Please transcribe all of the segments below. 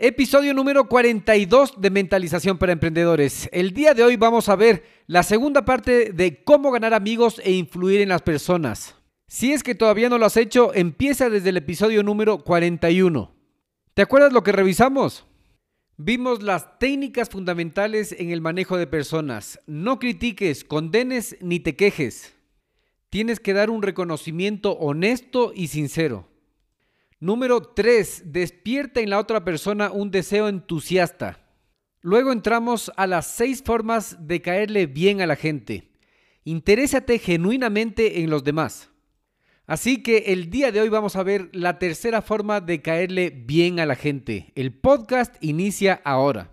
Episodio número 42 de Mentalización para Emprendedores. El día de hoy vamos a ver la segunda parte de cómo ganar amigos e influir en las personas. Si es que todavía no lo has hecho, empieza desde el episodio número 41. ¿Te acuerdas lo que revisamos? Vimos las técnicas fundamentales en el manejo de personas. No critiques, condenes ni te quejes. Tienes que dar un reconocimiento honesto y sincero. Número 3. Despierta en la otra persona un deseo entusiasta. Luego entramos a las seis formas de caerle bien a la gente. Interésate genuinamente en los demás. Así que el día de hoy vamos a ver la tercera forma de caerle bien a la gente. El podcast inicia ahora.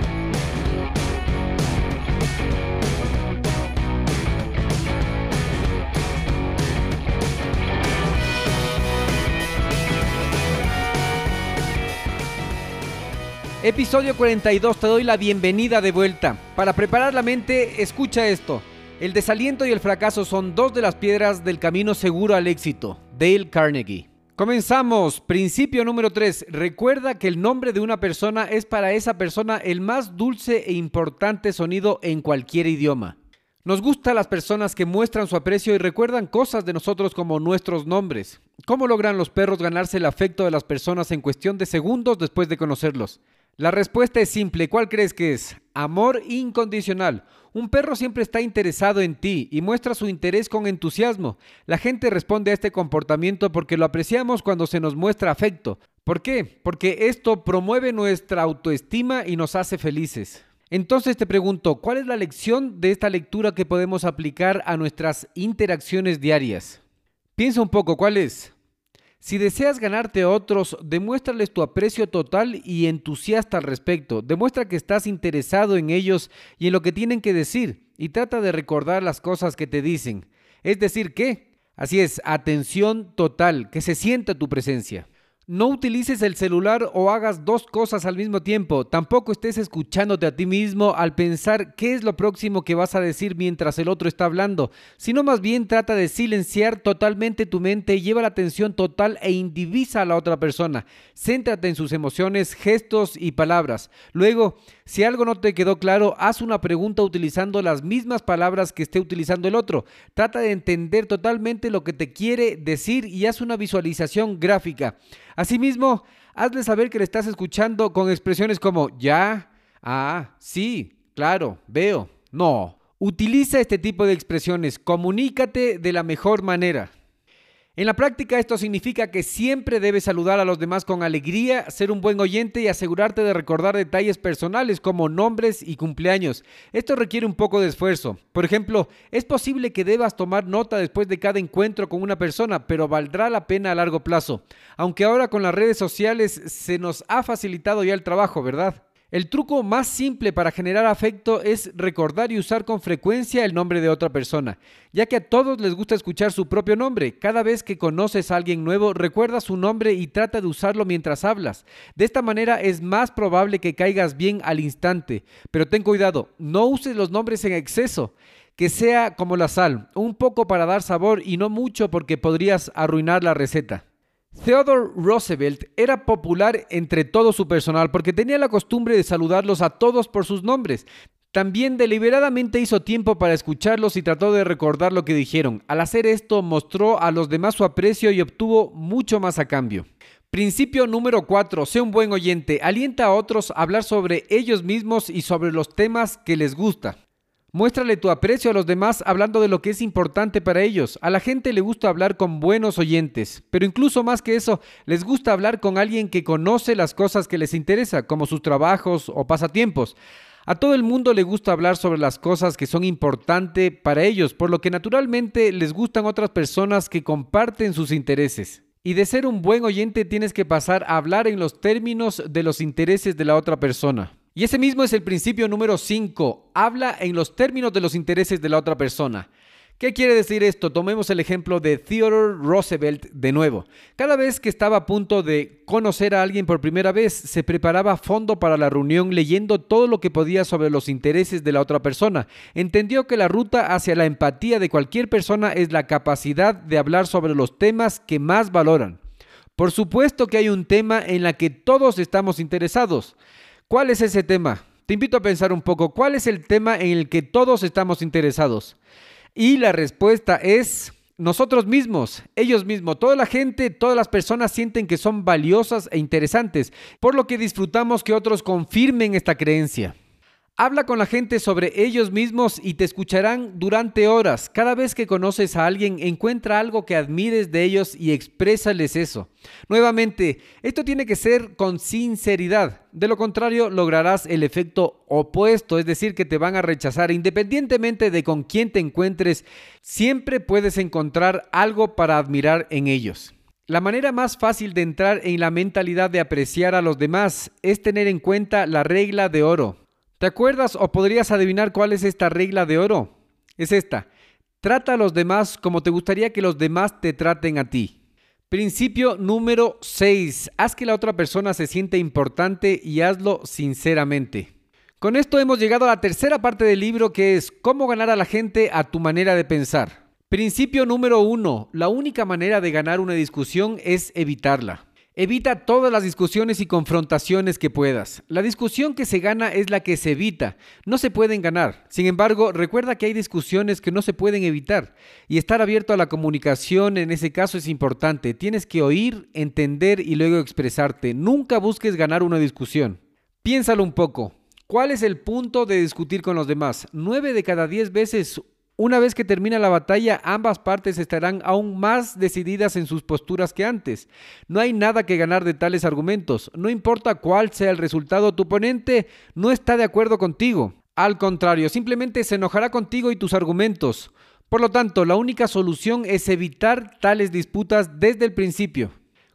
Episodio 42, te doy la bienvenida de vuelta. Para preparar la mente, escucha esto. El desaliento y el fracaso son dos de las piedras del camino seguro al éxito. Dale Carnegie. Comenzamos. Principio número 3. Recuerda que el nombre de una persona es para esa persona el más dulce e importante sonido en cualquier idioma. Nos gustan las personas que muestran su aprecio y recuerdan cosas de nosotros como nuestros nombres. ¿Cómo logran los perros ganarse el afecto de las personas en cuestión de segundos después de conocerlos? La respuesta es simple. ¿Cuál crees que es? Amor incondicional. Un perro siempre está interesado en ti y muestra su interés con entusiasmo. La gente responde a este comportamiento porque lo apreciamos cuando se nos muestra afecto. ¿Por qué? Porque esto promueve nuestra autoestima y nos hace felices. Entonces te pregunto, ¿cuál es la lección de esta lectura que podemos aplicar a nuestras interacciones diarias? Piensa un poco, ¿cuál es? Si deseas ganarte a otros, demuéstrales tu aprecio total y entusiasta al respecto. Demuestra que estás interesado en ellos y en lo que tienen que decir y trata de recordar las cosas que te dicen. Es decir, ¿qué? Así es, atención total, que se sienta tu presencia. No utilices el celular o hagas dos cosas al mismo tiempo. Tampoco estés escuchándote a ti mismo al pensar qué es lo próximo que vas a decir mientras el otro está hablando, sino más bien trata de silenciar totalmente tu mente lleva la atención total e indivisa a la otra persona. Céntrate en sus emociones, gestos y palabras. Luego, si algo no te quedó claro, haz una pregunta utilizando las mismas palabras que esté utilizando el otro. Trata de entender totalmente lo que te quiere decir y haz una visualización gráfica. Asimismo, hazle saber que le estás escuchando con expresiones como ya, ah, sí, claro, veo, no. Utiliza este tipo de expresiones, comunícate de la mejor manera. En la práctica esto significa que siempre debes saludar a los demás con alegría, ser un buen oyente y asegurarte de recordar detalles personales como nombres y cumpleaños. Esto requiere un poco de esfuerzo. Por ejemplo, es posible que debas tomar nota después de cada encuentro con una persona, pero valdrá la pena a largo plazo. Aunque ahora con las redes sociales se nos ha facilitado ya el trabajo, ¿verdad? El truco más simple para generar afecto es recordar y usar con frecuencia el nombre de otra persona, ya que a todos les gusta escuchar su propio nombre. Cada vez que conoces a alguien nuevo, recuerda su nombre y trata de usarlo mientras hablas. De esta manera es más probable que caigas bien al instante. Pero ten cuidado, no uses los nombres en exceso. Que sea como la sal, un poco para dar sabor y no mucho porque podrías arruinar la receta. Theodore Roosevelt era popular entre todo su personal porque tenía la costumbre de saludarlos a todos por sus nombres. También deliberadamente hizo tiempo para escucharlos y trató de recordar lo que dijeron. Al hacer esto mostró a los demás su aprecio y obtuvo mucho más a cambio. Principio número 4. Sé un buen oyente. Alienta a otros a hablar sobre ellos mismos y sobre los temas que les gusta. Muéstrale tu aprecio a los demás hablando de lo que es importante para ellos. A la gente le gusta hablar con buenos oyentes, pero incluso más que eso, les gusta hablar con alguien que conoce las cosas que les interesa, como sus trabajos o pasatiempos. A todo el mundo le gusta hablar sobre las cosas que son importantes para ellos, por lo que naturalmente les gustan otras personas que comparten sus intereses. Y de ser un buen oyente tienes que pasar a hablar en los términos de los intereses de la otra persona. Y ese mismo es el principio número 5. Habla en los términos de los intereses de la otra persona. ¿Qué quiere decir esto? Tomemos el ejemplo de Theodore Roosevelt de nuevo. Cada vez que estaba a punto de conocer a alguien por primera vez, se preparaba a fondo para la reunión leyendo todo lo que podía sobre los intereses de la otra persona. Entendió que la ruta hacia la empatía de cualquier persona es la capacidad de hablar sobre los temas que más valoran. Por supuesto que hay un tema en la que todos estamos interesados. ¿Cuál es ese tema? Te invito a pensar un poco, ¿cuál es el tema en el que todos estamos interesados? Y la respuesta es nosotros mismos, ellos mismos, toda la gente, todas las personas sienten que son valiosas e interesantes, por lo que disfrutamos que otros confirmen esta creencia. Habla con la gente sobre ellos mismos y te escucharán durante horas. Cada vez que conoces a alguien, encuentra algo que admires de ellos y exprésales eso. Nuevamente, esto tiene que ser con sinceridad. De lo contrario, lograrás el efecto opuesto, es decir, que te van a rechazar. Independientemente de con quién te encuentres, siempre puedes encontrar algo para admirar en ellos. La manera más fácil de entrar en la mentalidad de apreciar a los demás es tener en cuenta la regla de oro. ¿Te acuerdas o podrías adivinar cuál es esta regla de oro? Es esta. Trata a los demás como te gustaría que los demás te traten a ti. Principio número 6. Haz que la otra persona se siente importante y hazlo sinceramente. Con esto hemos llegado a la tercera parte del libro que es cómo ganar a la gente a tu manera de pensar. Principio número 1. La única manera de ganar una discusión es evitarla. Evita todas las discusiones y confrontaciones que puedas. La discusión que se gana es la que se evita. No se pueden ganar. Sin embargo, recuerda que hay discusiones que no se pueden evitar. Y estar abierto a la comunicación en ese caso es importante. Tienes que oír, entender y luego expresarte. Nunca busques ganar una discusión. Piénsalo un poco. ¿Cuál es el punto de discutir con los demás? Nueve de cada diez veces una vez que termina la batalla, ambas partes estarán aún más decididas en sus posturas que antes. No hay nada que ganar de tales argumentos. No importa cuál sea el resultado, tu oponente no está de acuerdo contigo. Al contrario, simplemente se enojará contigo y tus argumentos. Por lo tanto, la única solución es evitar tales disputas desde el principio.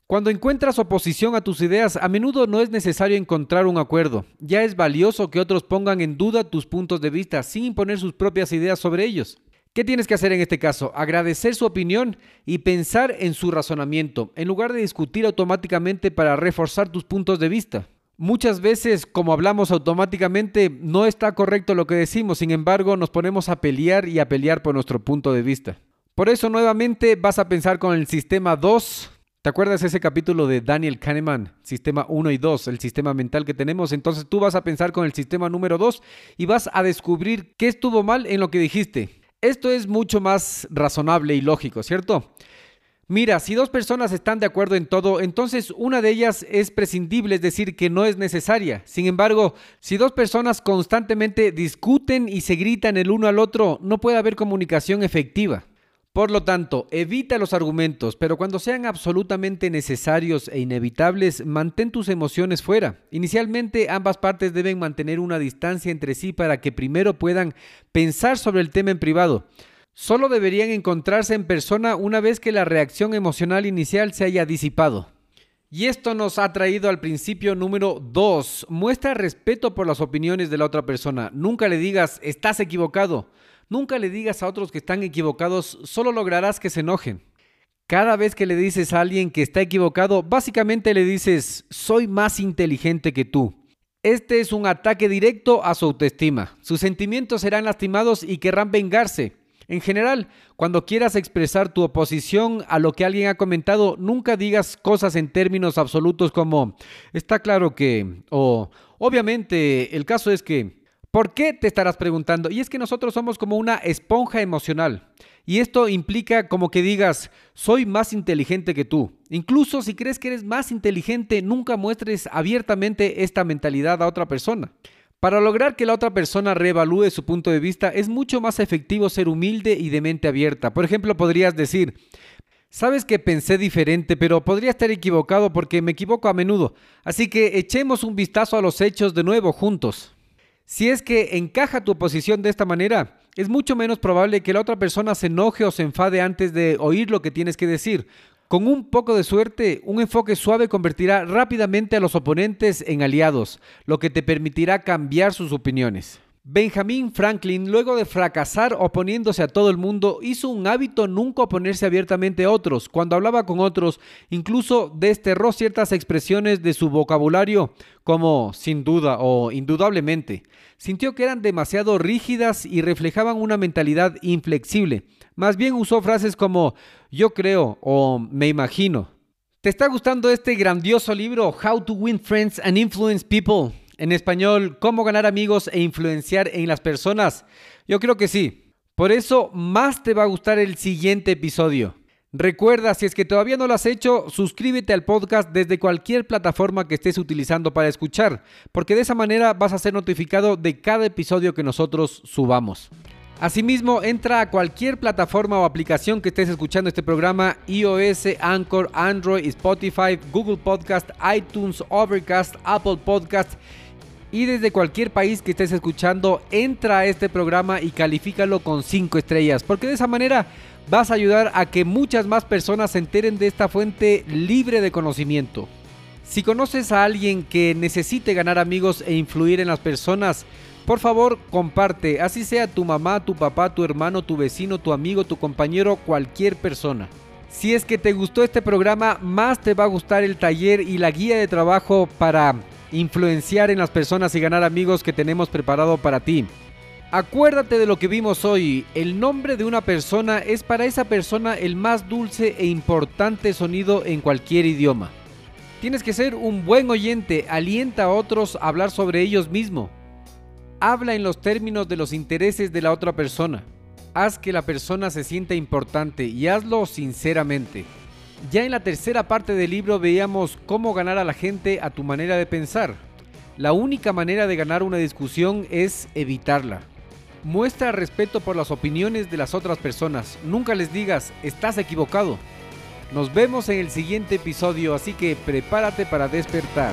Cuando encuentras oposición a tus ideas, a menudo no es necesario encontrar un acuerdo. Ya es valioso que otros pongan en duda tus puntos de vista sin imponer sus propias ideas sobre ellos. ¿Qué tienes que hacer en este caso? Agradecer su opinión y pensar en su razonamiento, en lugar de discutir automáticamente para reforzar tus puntos de vista. Muchas veces, como hablamos automáticamente, no está correcto lo que decimos, sin embargo, nos ponemos a pelear y a pelear por nuestro punto de vista. Por eso, nuevamente, vas a pensar con el sistema 2 ¿Te acuerdas ese capítulo de Daniel Kahneman, sistema 1 y 2, el sistema mental que tenemos? Entonces tú vas a pensar con el sistema número 2 y vas a descubrir qué estuvo mal en lo que dijiste. Esto es mucho más razonable y lógico, ¿cierto? Mira, si dos personas están de acuerdo en todo, entonces una de ellas es prescindible, es decir, que no es necesaria. Sin embargo, si dos personas constantemente discuten y se gritan el uno al otro, no puede haber comunicación efectiva. Por lo tanto, evita los argumentos, pero cuando sean absolutamente necesarios e inevitables, mantén tus emociones fuera. Inicialmente, ambas partes deben mantener una distancia entre sí para que primero puedan pensar sobre el tema en privado. Solo deberían encontrarse en persona una vez que la reacción emocional inicial se haya disipado. Y esto nos ha traído al principio número 2. Muestra respeto por las opiniones de la otra persona. Nunca le digas, estás equivocado. Nunca le digas a otros que están equivocados, solo lograrás que se enojen. Cada vez que le dices a alguien que está equivocado, básicamente le dices, soy más inteligente que tú. Este es un ataque directo a su autoestima. Sus sentimientos serán lastimados y querrán vengarse. En general, cuando quieras expresar tu oposición a lo que alguien ha comentado, nunca digas cosas en términos absolutos como, está claro que, o obviamente, el caso es que, ¿Por qué te estarás preguntando? Y es que nosotros somos como una esponja emocional. Y esto implica como que digas, soy más inteligente que tú. Incluso si crees que eres más inteligente, nunca muestres abiertamente esta mentalidad a otra persona. Para lograr que la otra persona reevalúe su punto de vista, es mucho más efectivo ser humilde y de mente abierta. Por ejemplo, podrías decir, sabes que pensé diferente, pero podría estar equivocado porque me equivoco a menudo. Así que echemos un vistazo a los hechos de nuevo juntos. Si es que encaja tu posición de esta manera, es mucho menos probable que la otra persona se enoje o se enfade antes de oír lo que tienes que decir. Con un poco de suerte, un enfoque suave convertirá rápidamente a los oponentes en aliados, lo que te permitirá cambiar sus opiniones. Benjamin Franklin, luego de fracasar oponiéndose a todo el mundo, hizo un hábito nunca oponerse abiertamente a otros. Cuando hablaba con otros, incluso desterró ciertas expresiones de su vocabulario, como sin duda o indudablemente. Sintió que eran demasiado rígidas y reflejaban una mentalidad inflexible. Más bien usó frases como yo creo o me imagino. ¿Te está gustando este grandioso libro, How to Win Friends and Influence People? En español, ¿cómo ganar amigos e influenciar en las personas? Yo creo que sí. Por eso más te va a gustar el siguiente episodio. Recuerda, si es que todavía no lo has hecho, suscríbete al podcast desde cualquier plataforma que estés utilizando para escuchar, porque de esa manera vas a ser notificado de cada episodio que nosotros subamos. Asimismo, entra a cualquier plataforma o aplicación que estés escuchando este programa, iOS, Anchor, Android, Spotify, Google Podcast, iTunes, Overcast, Apple Podcast y desde cualquier país que estés escuchando, entra a este programa y califícalo con 5 estrellas, porque de esa manera vas a ayudar a que muchas más personas se enteren de esta fuente libre de conocimiento. Si conoces a alguien que necesite ganar amigos e influir en las personas, por favor comparte, así sea tu mamá, tu papá, tu hermano, tu vecino, tu amigo, tu compañero, cualquier persona. Si es que te gustó este programa, más te va a gustar el taller y la guía de trabajo para influenciar en las personas y ganar amigos que tenemos preparado para ti. Acuérdate de lo que vimos hoy. El nombre de una persona es para esa persona el más dulce e importante sonido en cualquier idioma. Tienes que ser un buen oyente, alienta a otros a hablar sobre ellos mismos. Habla en los términos de los intereses de la otra persona. Haz que la persona se sienta importante y hazlo sinceramente. Ya en la tercera parte del libro veíamos cómo ganar a la gente a tu manera de pensar. La única manera de ganar una discusión es evitarla. Muestra respeto por las opiniones de las otras personas. Nunca les digas, estás equivocado. Nos vemos en el siguiente episodio, así que prepárate para despertar.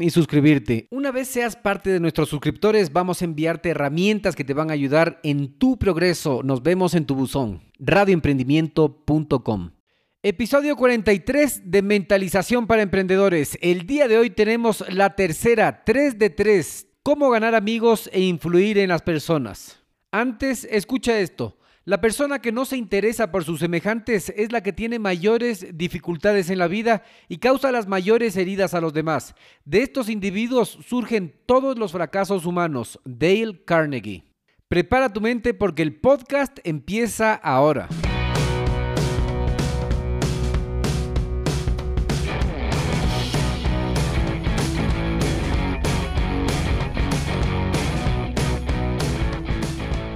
y suscribirte. Una vez seas parte de nuestros suscriptores, vamos a enviarte herramientas que te van a ayudar en tu progreso. Nos vemos en tu buzón. radioemprendimiento.com. Episodio 43 de Mentalización para Emprendedores. El día de hoy tenemos la tercera, 3 de 3. Cómo ganar amigos e influir en las personas. Antes, escucha esto. La persona que no se interesa por sus semejantes es la que tiene mayores dificultades en la vida y causa las mayores heridas a los demás. De estos individuos surgen todos los fracasos humanos. Dale Carnegie. Prepara tu mente porque el podcast empieza ahora.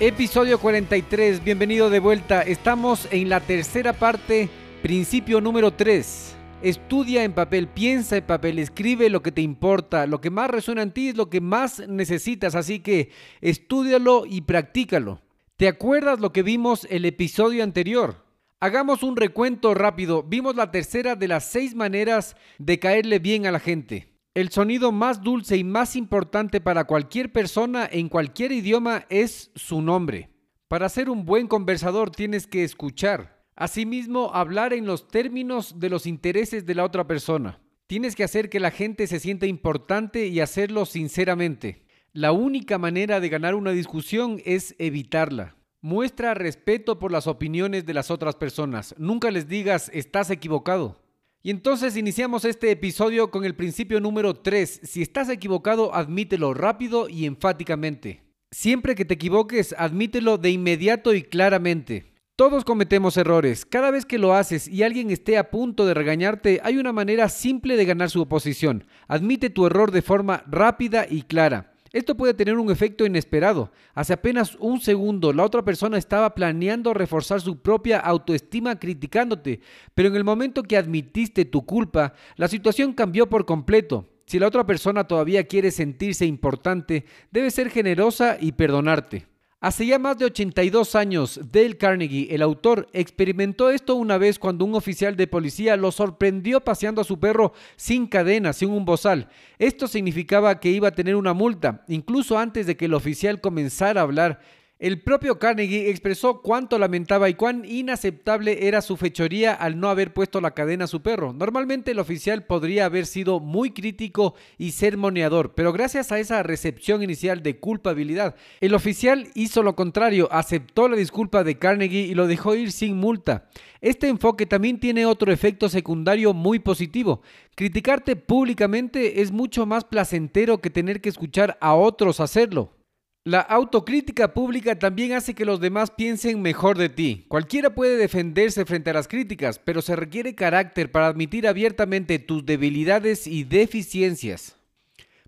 Episodio 43, bienvenido de vuelta. Estamos en la tercera parte, principio número 3. Estudia en papel, piensa en papel, escribe lo que te importa, lo que más resuena en ti es lo que más necesitas, así que estudialo y practícalo. ¿Te acuerdas lo que vimos el episodio anterior? Hagamos un recuento rápido. Vimos la tercera de las seis maneras de caerle bien a la gente. El sonido más dulce y más importante para cualquier persona en cualquier idioma es su nombre. Para ser un buen conversador tienes que escuchar. Asimismo, hablar en los términos de los intereses de la otra persona. Tienes que hacer que la gente se sienta importante y hacerlo sinceramente. La única manera de ganar una discusión es evitarla. Muestra respeto por las opiniones de las otras personas. Nunca les digas estás equivocado. Y entonces iniciamos este episodio con el principio número 3. Si estás equivocado, admítelo rápido y enfáticamente. Siempre que te equivoques, admítelo de inmediato y claramente. Todos cometemos errores. Cada vez que lo haces y alguien esté a punto de regañarte, hay una manera simple de ganar su oposición. Admite tu error de forma rápida y clara. Esto puede tener un efecto inesperado. Hace apenas un segundo la otra persona estaba planeando reforzar su propia autoestima criticándote, pero en el momento que admitiste tu culpa, la situación cambió por completo. Si la otra persona todavía quiere sentirse importante, debe ser generosa y perdonarte. Hace ya más de 82 años, Dale Carnegie, el autor, experimentó esto una vez cuando un oficial de policía lo sorprendió paseando a su perro sin cadena, sin un bozal. Esto significaba que iba a tener una multa, incluso antes de que el oficial comenzara a hablar. El propio Carnegie expresó cuánto lamentaba y cuán inaceptable era su fechoría al no haber puesto la cadena a su perro. Normalmente el oficial podría haber sido muy crítico y sermoneador, pero gracias a esa recepción inicial de culpabilidad, el oficial hizo lo contrario, aceptó la disculpa de Carnegie y lo dejó ir sin multa. Este enfoque también tiene otro efecto secundario muy positivo. Criticarte públicamente es mucho más placentero que tener que escuchar a otros hacerlo. La autocrítica pública también hace que los demás piensen mejor de ti. Cualquiera puede defenderse frente a las críticas, pero se requiere carácter para admitir abiertamente tus debilidades y deficiencias.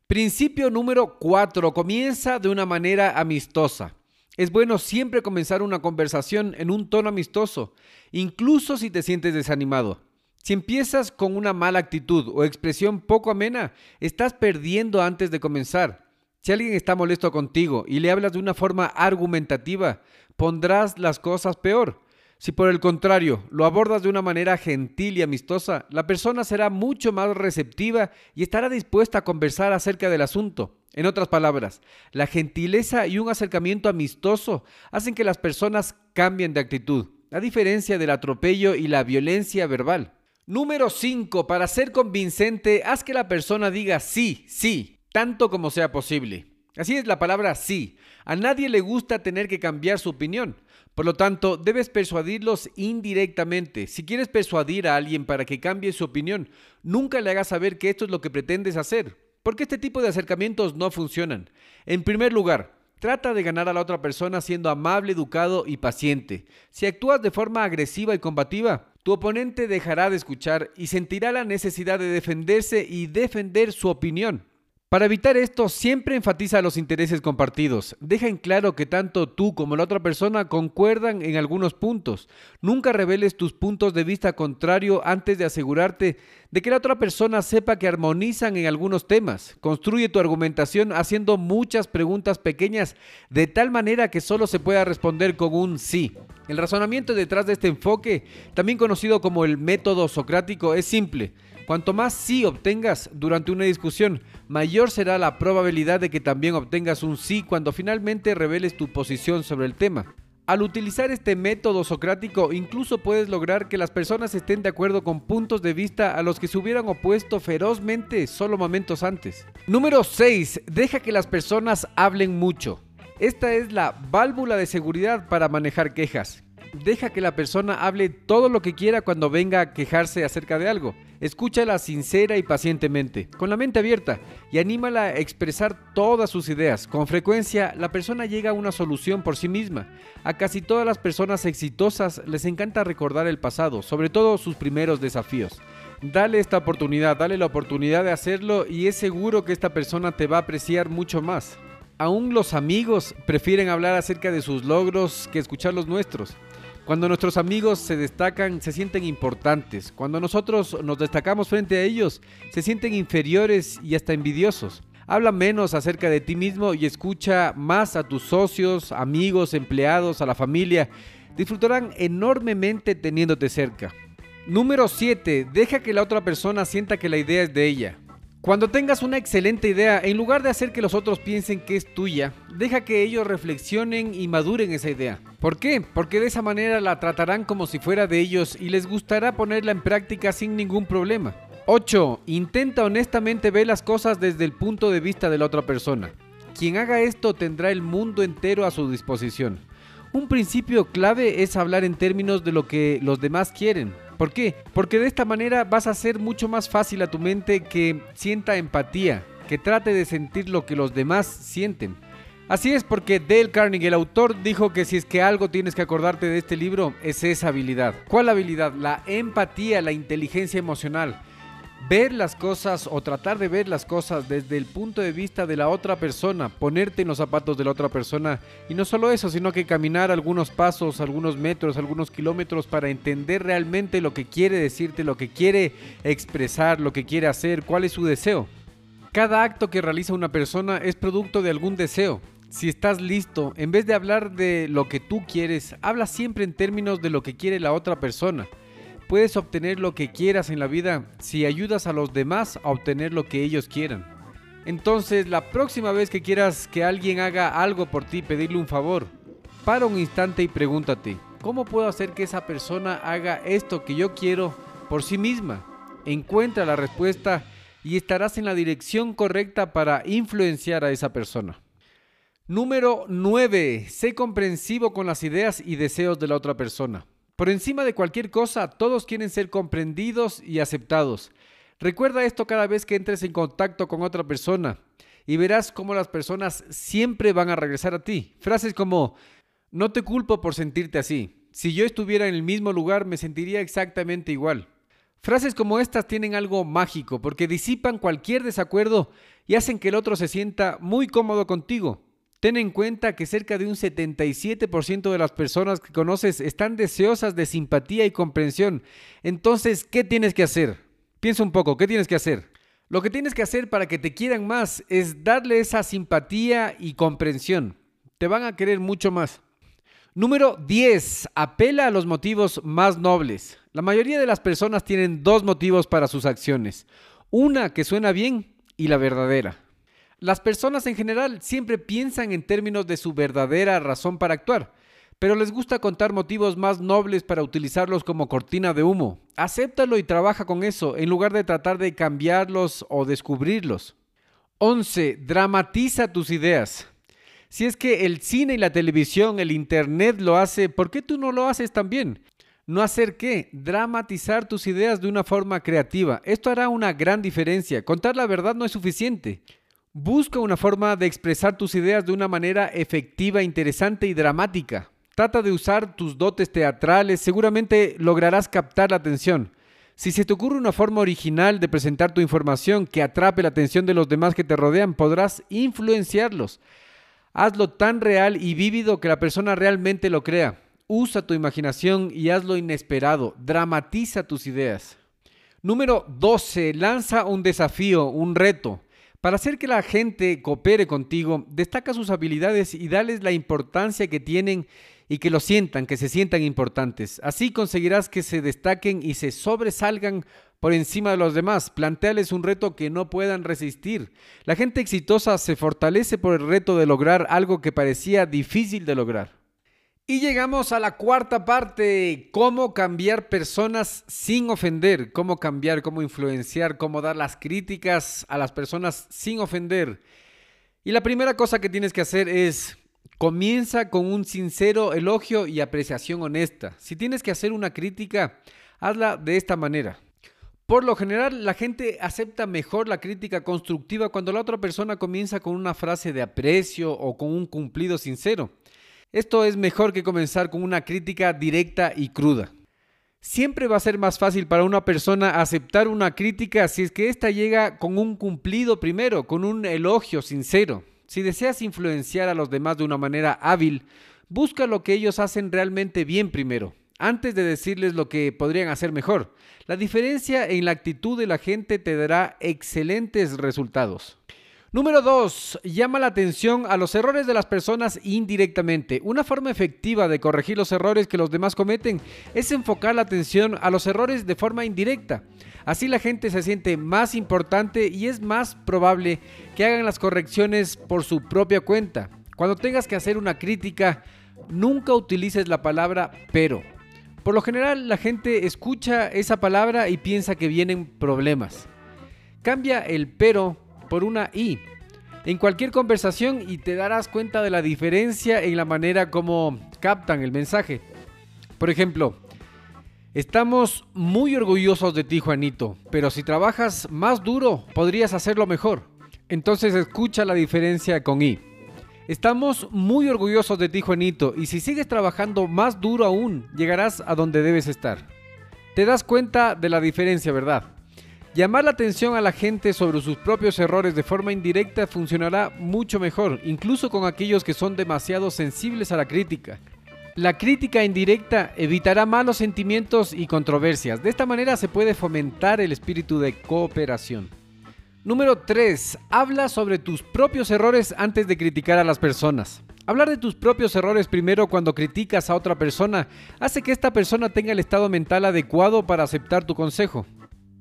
Principio número 4. Comienza de una manera amistosa. Es bueno siempre comenzar una conversación en un tono amistoso, incluso si te sientes desanimado. Si empiezas con una mala actitud o expresión poco amena, estás perdiendo antes de comenzar. Si alguien está molesto contigo y le hablas de una forma argumentativa, pondrás las cosas peor. Si por el contrario lo abordas de una manera gentil y amistosa, la persona será mucho más receptiva y estará dispuesta a conversar acerca del asunto. En otras palabras, la gentileza y un acercamiento amistoso hacen que las personas cambien de actitud, a diferencia del atropello y la violencia verbal. Número 5. Para ser convincente, haz que la persona diga sí, sí, tanto como sea posible. Así es la palabra sí. A nadie le gusta tener que cambiar su opinión. Por lo tanto, debes persuadirlos indirectamente. Si quieres persuadir a alguien para que cambie su opinión, nunca le hagas saber que esto es lo que pretendes hacer, porque este tipo de acercamientos no funcionan. En primer lugar, Trata de ganar a la otra persona siendo amable, educado y paciente. Si actúas de forma agresiva y combativa, tu oponente dejará de escuchar y sentirá la necesidad de defenderse y defender su opinión. Para evitar esto, siempre enfatiza los intereses compartidos. Deja en claro que tanto tú como la otra persona concuerdan en algunos puntos. Nunca reveles tus puntos de vista contrario antes de asegurarte de que la otra persona sepa que armonizan en algunos temas. Construye tu argumentación haciendo muchas preguntas pequeñas de tal manera que solo se pueda responder con un sí. El razonamiento detrás de este enfoque, también conocido como el método socrático, es simple. Cuanto más sí obtengas durante una discusión, mayor será la probabilidad de que también obtengas un sí cuando finalmente reveles tu posición sobre el tema. Al utilizar este método socrático, incluso puedes lograr que las personas estén de acuerdo con puntos de vista a los que se hubieran opuesto ferozmente solo momentos antes. Número 6. Deja que las personas hablen mucho. Esta es la válvula de seguridad para manejar quejas. Deja que la persona hable todo lo que quiera cuando venga a quejarse acerca de algo. Escúchala sincera y pacientemente, con la mente abierta, y anímala a expresar todas sus ideas. Con frecuencia, la persona llega a una solución por sí misma. A casi todas las personas exitosas les encanta recordar el pasado, sobre todo sus primeros desafíos. Dale esta oportunidad, dale la oportunidad de hacerlo y es seguro que esta persona te va a apreciar mucho más. Aún los amigos prefieren hablar acerca de sus logros que escuchar los nuestros. Cuando nuestros amigos se destacan, se sienten importantes. Cuando nosotros nos destacamos frente a ellos, se sienten inferiores y hasta envidiosos. Habla menos acerca de ti mismo y escucha más a tus socios, amigos, empleados, a la familia. Disfrutarán enormemente teniéndote cerca. Número 7. Deja que la otra persona sienta que la idea es de ella. Cuando tengas una excelente idea, en lugar de hacer que los otros piensen que es tuya, deja que ellos reflexionen y maduren esa idea. ¿Por qué? Porque de esa manera la tratarán como si fuera de ellos y les gustará ponerla en práctica sin ningún problema. 8. Intenta honestamente ver las cosas desde el punto de vista de la otra persona. Quien haga esto tendrá el mundo entero a su disposición. Un principio clave es hablar en términos de lo que los demás quieren, ¿Por qué? Porque de esta manera vas a hacer mucho más fácil a tu mente que sienta empatía, que trate de sentir lo que los demás sienten. Así es porque Dale Carnegie, el autor, dijo que si es que algo tienes que acordarte de este libro, es esa habilidad. ¿Cuál habilidad? La empatía, la inteligencia emocional ver las cosas o tratar de ver las cosas desde el punto de vista de la otra persona, ponerte en los zapatos de la otra persona y no solo eso, sino que caminar algunos pasos, algunos metros, algunos kilómetros para entender realmente lo que quiere decirte, lo que quiere expresar, lo que quiere hacer, cuál es su deseo. Cada acto que realiza una persona es producto de algún deseo. Si estás listo, en vez de hablar de lo que tú quieres, habla siempre en términos de lo que quiere la otra persona. Puedes obtener lo que quieras en la vida si ayudas a los demás a obtener lo que ellos quieran. Entonces, la próxima vez que quieras que alguien haga algo por ti, pedirle un favor, para un instante y pregúntate, ¿cómo puedo hacer que esa persona haga esto que yo quiero por sí misma? Encuentra la respuesta y estarás en la dirección correcta para influenciar a esa persona. Número 9. Sé comprensivo con las ideas y deseos de la otra persona. Por encima de cualquier cosa, todos quieren ser comprendidos y aceptados. Recuerda esto cada vez que entres en contacto con otra persona y verás cómo las personas siempre van a regresar a ti. Frases como, no te culpo por sentirte así. Si yo estuviera en el mismo lugar me sentiría exactamente igual. Frases como estas tienen algo mágico porque disipan cualquier desacuerdo y hacen que el otro se sienta muy cómodo contigo. Ten en cuenta que cerca de un 77% de las personas que conoces están deseosas de simpatía y comprensión. Entonces, ¿qué tienes que hacer? Piensa un poco, ¿qué tienes que hacer? Lo que tienes que hacer para que te quieran más es darle esa simpatía y comprensión. Te van a querer mucho más. Número 10. Apela a los motivos más nobles. La mayoría de las personas tienen dos motivos para sus acciones. Una que suena bien y la verdadera. Las personas en general siempre piensan en términos de su verdadera razón para actuar, pero les gusta contar motivos más nobles para utilizarlos como cortina de humo. Acéptalo y trabaja con eso, en lugar de tratar de cambiarlos o descubrirlos. 11. Dramatiza tus ideas. Si es que el cine y la televisión, el internet lo hace, ¿por qué tú no lo haces también? No hacer qué? Dramatizar tus ideas de una forma creativa. Esto hará una gran diferencia. Contar la verdad no es suficiente. Busca una forma de expresar tus ideas de una manera efectiva, interesante y dramática. Trata de usar tus dotes teatrales, seguramente lograrás captar la atención. Si se te ocurre una forma original de presentar tu información que atrape la atención de los demás que te rodean, podrás influenciarlos. Hazlo tan real y vívido que la persona realmente lo crea. Usa tu imaginación y hazlo inesperado. Dramatiza tus ideas. Número 12. Lanza un desafío, un reto. Para hacer que la gente coopere contigo, destaca sus habilidades y dales la importancia que tienen y que lo sientan, que se sientan importantes. Así conseguirás que se destaquen y se sobresalgan por encima de los demás. Planteales un reto que no puedan resistir. La gente exitosa se fortalece por el reto de lograr algo que parecía difícil de lograr. Y llegamos a la cuarta parte, cómo cambiar personas sin ofender, cómo cambiar, cómo influenciar, cómo dar las críticas a las personas sin ofender. Y la primera cosa que tienes que hacer es, comienza con un sincero elogio y apreciación honesta. Si tienes que hacer una crítica, hazla de esta manera. Por lo general, la gente acepta mejor la crítica constructiva cuando la otra persona comienza con una frase de aprecio o con un cumplido sincero. Esto es mejor que comenzar con una crítica directa y cruda. Siempre va a ser más fácil para una persona aceptar una crítica si es que ésta llega con un cumplido primero, con un elogio sincero. Si deseas influenciar a los demás de una manera hábil, busca lo que ellos hacen realmente bien primero, antes de decirles lo que podrían hacer mejor. La diferencia en la actitud de la gente te dará excelentes resultados. Número 2. Llama la atención a los errores de las personas indirectamente. Una forma efectiva de corregir los errores que los demás cometen es enfocar la atención a los errores de forma indirecta. Así la gente se siente más importante y es más probable que hagan las correcciones por su propia cuenta. Cuando tengas que hacer una crítica, nunca utilices la palabra pero. Por lo general la gente escucha esa palabra y piensa que vienen problemas. Cambia el pero por una I en cualquier conversación y te darás cuenta de la diferencia en la manera como captan el mensaje. Por ejemplo, estamos muy orgullosos de ti Juanito, pero si trabajas más duro podrías hacerlo mejor. Entonces escucha la diferencia con I. Estamos muy orgullosos de ti Juanito y si sigues trabajando más duro aún llegarás a donde debes estar. Te das cuenta de la diferencia, ¿verdad? Llamar la atención a la gente sobre sus propios errores de forma indirecta funcionará mucho mejor, incluso con aquellos que son demasiado sensibles a la crítica. La crítica indirecta evitará malos sentimientos y controversias. De esta manera se puede fomentar el espíritu de cooperación. Número 3. Habla sobre tus propios errores antes de criticar a las personas. Hablar de tus propios errores primero cuando criticas a otra persona hace que esta persona tenga el estado mental adecuado para aceptar tu consejo.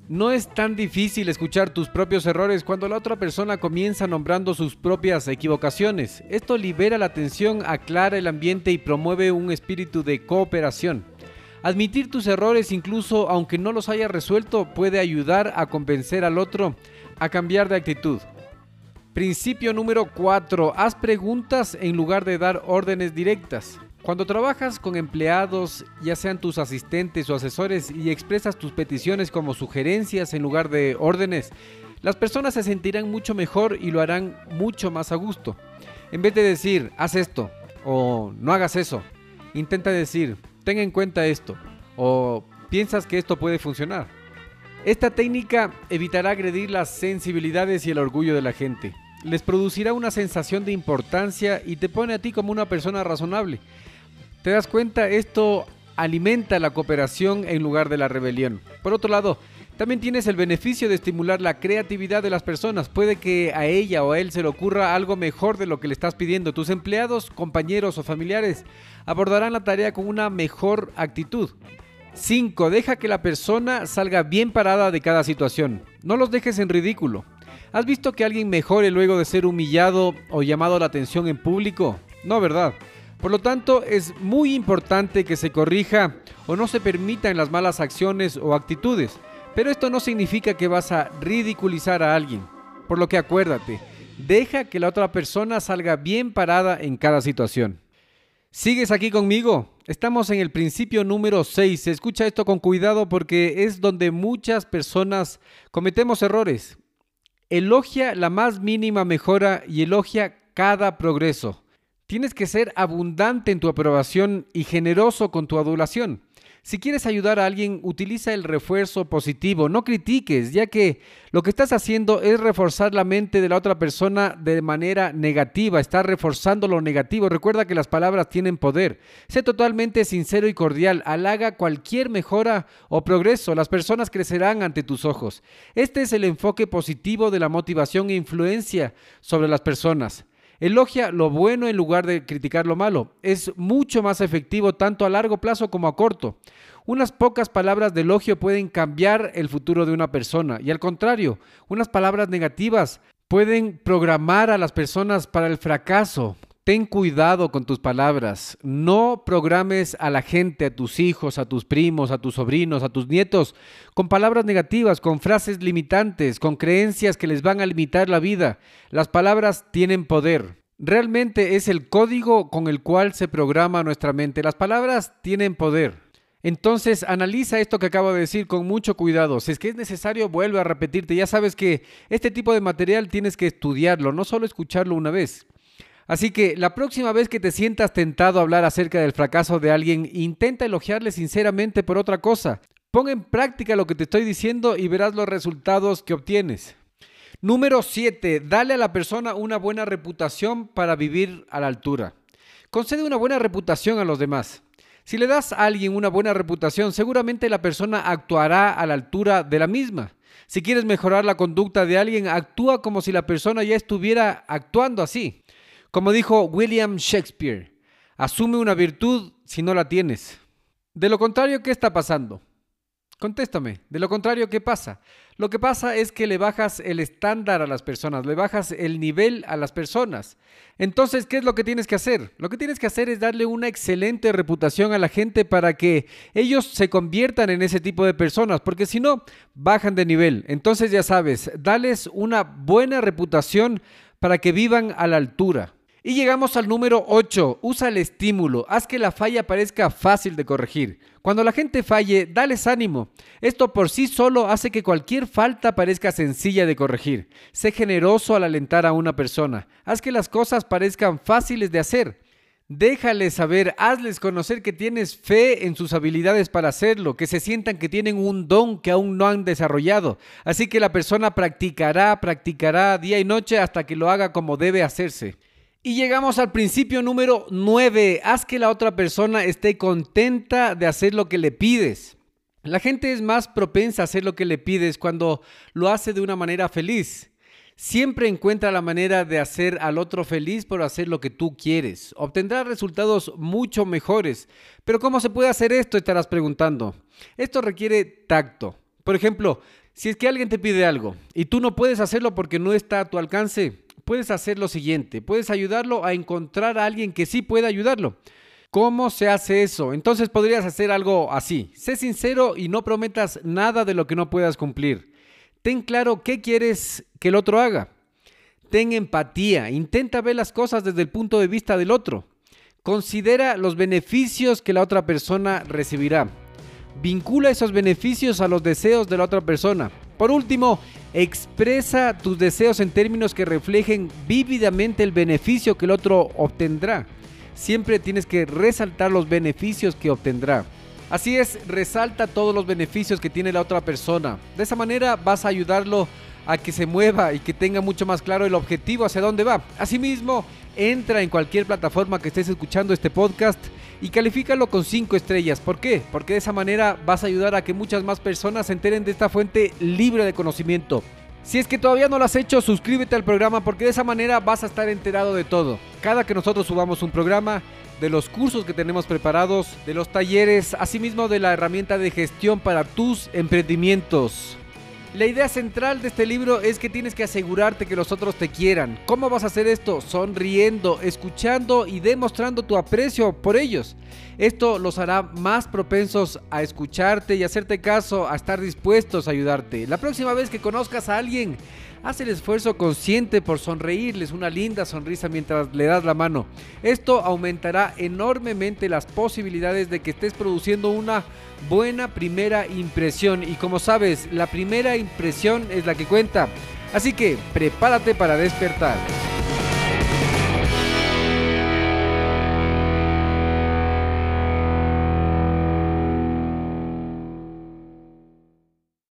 No es tan difícil escuchar tus propios errores cuando la otra persona comienza nombrando sus propias equivocaciones. Esto libera la tensión, aclara el ambiente y promueve un espíritu de cooperación. Admitir tus errores incluso aunque no los hayas resuelto puede ayudar a convencer al otro a cambiar de actitud. Principio número 4. Haz preguntas en lugar de dar órdenes directas. Cuando trabajas con empleados, ya sean tus asistentes o asesores, y expresas tus peticiones como sugerencias en lugar de órdenes, las personas se sentirán mucho mejor y lo harán mucho más a gusto. En vez de decir, haz esto o no hagas eso, intenta decir, ten en cuenta esto o piensas que esto puede funcionar. Esta técnica evitará agredir las sensibilidades y el orgullo de la gente. Les producirá una sensación de importancia y te pone a ti como una persona razonable. ¿Te das cuenta? Esto alimenta la cooperación en lugar de la rebelión. Por otro lado, también tienes el beneficio de estimular la creatividad de las personas. Puede que a ella o a él se le ocurra algo mejor de lo que le estás pidiendo. Tus empleados, compañeros o familiares abordarán la tarea con una mejor actitud. 5. Deja que la persona salga bien parada de cada situación. No los dejes en ridículo. ¿Has visto que alguien mejore luego de ser humillado o llamado la atención en público? No, ¿verdad? Por lo tanto, es muy importante que se corrija o no se permitan las malas acciones o actitudes, pero esto no significa que vas a ridiculizar a alguien. Por lo que acuérdate, deja que la otra persona salga bien parada en cada situación. ¿Sigues aquí conmigo? Estamos en el principio número 6. Escucha esto con cuidado porque es donde muchas personas cometemos errores. Elogia la más mínima mejora y elogia cada progreso. Tienes que ser abundante en tu aprobación y generoso con tu adulación. Si quieres ayudar a alguien, utiliza el refuerzo positivo, no critiques, ya que lo que estás haciendo es reforzar la mente de la otra persona de manera negativa, estás reforzando lo negativo. Recuerda que las palabras tienen poder. Sé totalmente sincero y cordial, halaga cualquier mejora o progreso, las personas crecerán ante tus ojos. Este es el enfoque positivo de la motivación e influencia sobre las personas. Elogia lo bueno en lugar de criticar lo malo. Es mucho más efectivo tanto a largo plazo como a corto. Unas pocas palabras de elogio pueden cambiar el futuro de una persona y al contrario, unas palabras negativas pueden programar a las personas para el fracaso. Ten cuidado con tus palabras. No programes a la gente, a tus hijos, a tus primos, a tus sobrinos, a tus nietos, con palabras negativas, con frases limitantes, con creencias que les van a limitar la vida. Las palabras tienen poder. Realmente es el código con el cual se programa nuestra mente. Las palabras tienen poder. Entonces, analiza esto que acabo de decir con mucho cuidado. Si es que es necesario, vuelve a repetirte. Ya sabes que este tipo de material tienes que estudiarlo, no solo escucharlo una vez. Así que la próxima vez que te sientas tentado a hablar acerca del fracaso de alguien, intenta elogiarle sinceramente por otra cosa. Pon en práctica lo que te estoy diciendo y verás los resultados que obtienes. Número 7. Dale a la persona una buena reputación para vivir a la altura. Concede una buena reputación a los demás. Si le das a alguien una buena reputación, seguramente la persona actuará a la altura de la misma. Si quieres mejorar la conducta de alguien, actúa como si la persona ya estuviera actuando así. Como dijo William Shakespeare, asume una virtud si no la tienes. De lo contrario, ¿qué está pasando? Contéstame, de lo contrario, ¿qué pasa? Lo que pasa es que le bajas el estándar a las personas, le bajas el nivel a las personas. Entonces, ¿qué es lo que tienes que hacer? Lo que tienes que hacer es darle una excelente reputación a la gente para que ellos se conviertan en ese tipo de personas, porque si no, bajan de nivel. Entonces, ya sabes, dales una buena reputación para que vivan a la altura. Y llegamos al número 8. Usa el estímulo. Haz que la falla parezca fácil de corregir. Cuando la gente falle, dales ánimo. Esto por sí solo hace que cualquier falta parezca sencilla de corregir. Sé generoso al alentar a una persona. Haz que las cosas parezcan fáciles de hacer. Déjales saber, hazles conocer que tienes fe en sus habilidades para hacerlo, que se sientan que tienen un don que aún no han desarrollado. Así que la persona practicará, practicará día y noche hasta que lo haga como debe hacerse. Y llegamos al principio número 9. Haz que la otra persona esté contenta de hacer lo que le pides. La gente es más propensa a hacer lo que le pides cuando lo hace de una manera feliz. Siempre encuentra la manera de hacer al otro feliz por hacer lo que tú quieres. Obtendrá resultados mucho mejores. Pero ¿cómo se puede hacer esto? Estarás preguntando. Esto requiere tacto. Por ejemplo, si es que alguien te pide algo y tú no puedes hacerlo porque no está a tu alcance, puedes hacer lo siguiente, puedes ayudarlo a encontrar a alguien que sí pueda ayudarlo. ¿Cómo se hace eso? Entonces podrías hacer algo así. Sé sincero y no prometas nada de lo que no puedas cumplir. Ten claro qué quieres que el otro haga. Ten empatía. Intenta ver las cosas desde el punto de vista del otro. Considera los beneficios que la otra persona recibirá. Vincula esos beneficios a los deseos de la otra persona. Por último, expresa tus deseos en términos que reflejen vívidamente el beneficio que el otro obtendrá. Siempre tienes que resaltar los beneficios que obtendrá. Así es, resalta todos los beneficios que tiene la otra persona. De esa manera vas a ayudarlo a que se mueva y que tenga mucho más claro el objetivo hacia dónde va. Asimismo, entra en cualquier plataforma que estés escuchando este podcast y califícalo con 5 estrellas. ¿Por qué? Porque de esa manera vas a ayudar a que muchas más personas se enteren de esta fuente libre de conocimiento. Si es que todavía no lo has hecho, suscríbete al programa porque de esa manera vas a estar enterado de todo. Cada que nosotros subamos un programa, de los cursos que tenemos preparados, de los talleres, asimismo de la herramienta de gestión para tus emprendimientos. La idea central de este libro es que tienes que asegurarte que los otros te quieran. ¿Cómo vas a hacer esto? Sonriendo, escuchando y demostrando tu aprecio por ellos. Esto los hará más propensos a escucharte y hacerte caso, a estar dispuestos a ayudarte. La próxima vez que conozcas a alguien, Haz el esfuerzo consciente por sonreírles una linda sonrisa mientras le das la mano. Esto aumentará enormemente las posibilidades de que estés produciendo una buena primera impresión. Y como sabes, la primera impresión es la que cuenta. Así que prepárate para despertar.